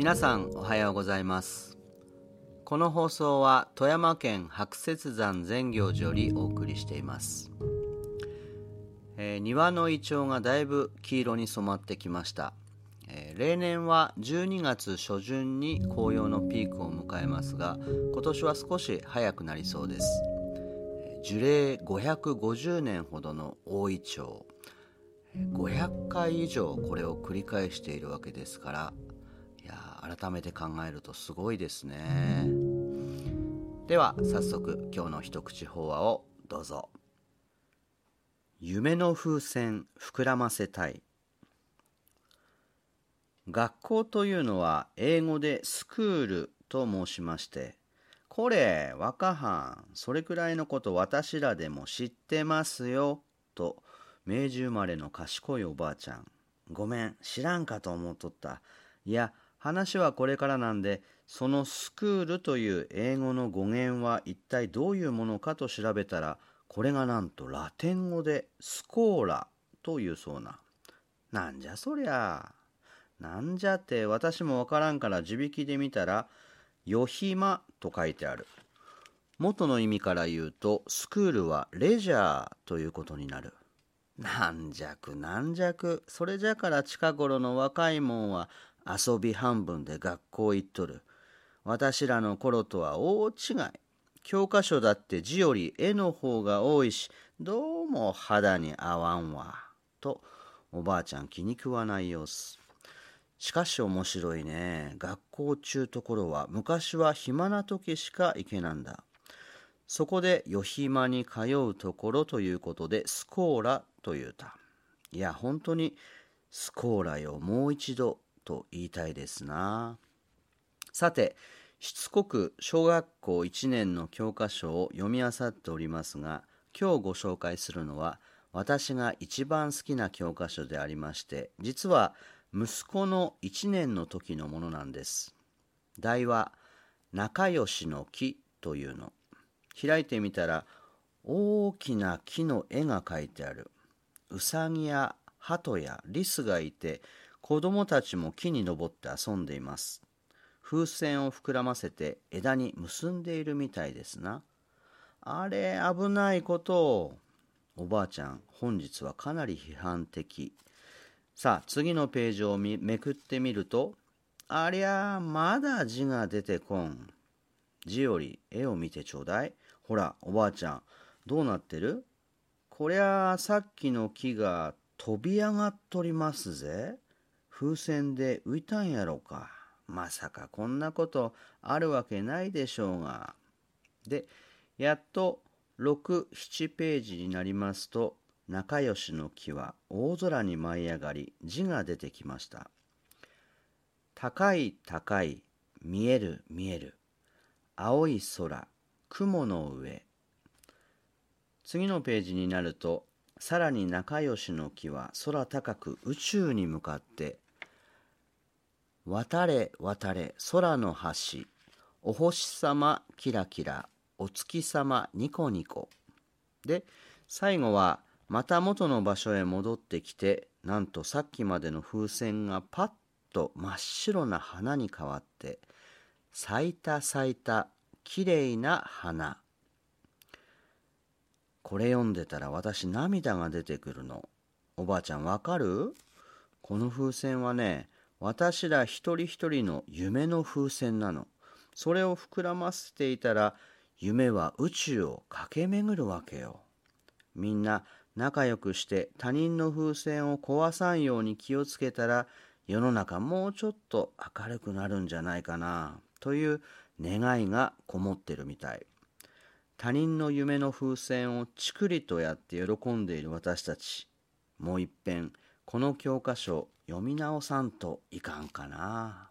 皆さんおはようございます。この放送は富山県白雪山善行寺よりお送りしています、えー庭のイチョウがだいぶ黄色に染まってきました、えー例年は12月初旬に紅葉のピークを迎えますが今年は少し早くなりそうです。樹齢550年ほどの大イチョウ。500回以上これを繰り返しているわけですから改めて考えるとすごいですね。では早速今日の一口法話をどうぞ。夢の風船膨らませたい。学校というのは英語でスクールと申しましてこれ若はんそれくらいのこと私らでも知ってますよと明治生まれの賢いおばあちゃん。ごめん知らんかと思っとった。いや話はこれからなんでそのスクールという英語の語源は一体どういうものかと調べたらこれがなんとラテン語でスコーラというそうな。なんじゃそりゃ。なんじゃって私もわからんから地引きで見たら「よひま」と書いてある。元の意味から言うとスクールはレジャーということになる。なんじゃくなんじゃく。それじゃから近頃の若いもんは遊び半分で学校行っとる。私らの頃とは大違い。教科書だって字より絵の方が多いしどうも肌に合わんわ。とおばあちゃん気に食わない様子。しかし面白いね。学校中ところは昔は暇な時しか行けなんだ。そこでよひまに通うところということでスコーラというた。いや本当にスコーラよ。もう一度と言いたいですな。さてしつこく小学校1年の教科書を読み漁っておりますが今日ご紹介するのは私が一番好きな教科書でありまして実は息子の1年の時のものなんです。題は「仲良しの木」というの。開いてみたら大きな木の絵が描いてある。うさぎや鳩やリスがいて子供たちも木に登って遊んでいます。風船を膨らませて枝に結んでいるみたいですな。あれ危ないこと。をおばあちゃん本日はかなり批判的。さあ次のページをみめくってみるとありゃまだ字が出てこん。字より絵を見てちょうだい。ほらおばあちゃんどうなってる？こりゃあさっきの木が飛び上がっとりますぜ。風船で浮いたんやろか。まさかこんなことあるわけないでしょうが。でやっと67ページになりますと仲良しの木は大空に舞い上がり字が出てきました。高い高い見える見える。青い空雲の上。次のページになるとさらに仲良しの木は空高く宇宙に向かって渡れ渡れ空の端お星様キラキラ。お月様ニコニコ。で最後はまた元の場所へ戻ってきてなんとさっきまでの風船がパッと真っ白な花に変わって咲いた咲いたきれいな花。これ読んでたら私涙が出てくるの。おばあちゃんわかる？この風船はね私ら一人一人の夢の風船なの。それを膨らませていたら夢は宇宙を駆け巡るわけよ。みんな仲良くして他人の風船を壊さんように気をつけたら世の中もうちょっと明るくなるんじゃないかなという願いがこもってるみたい。他人の夢の風船をちくりとやって喜んでいる私たち。もう一遍この教科書読み直さんといかんかな。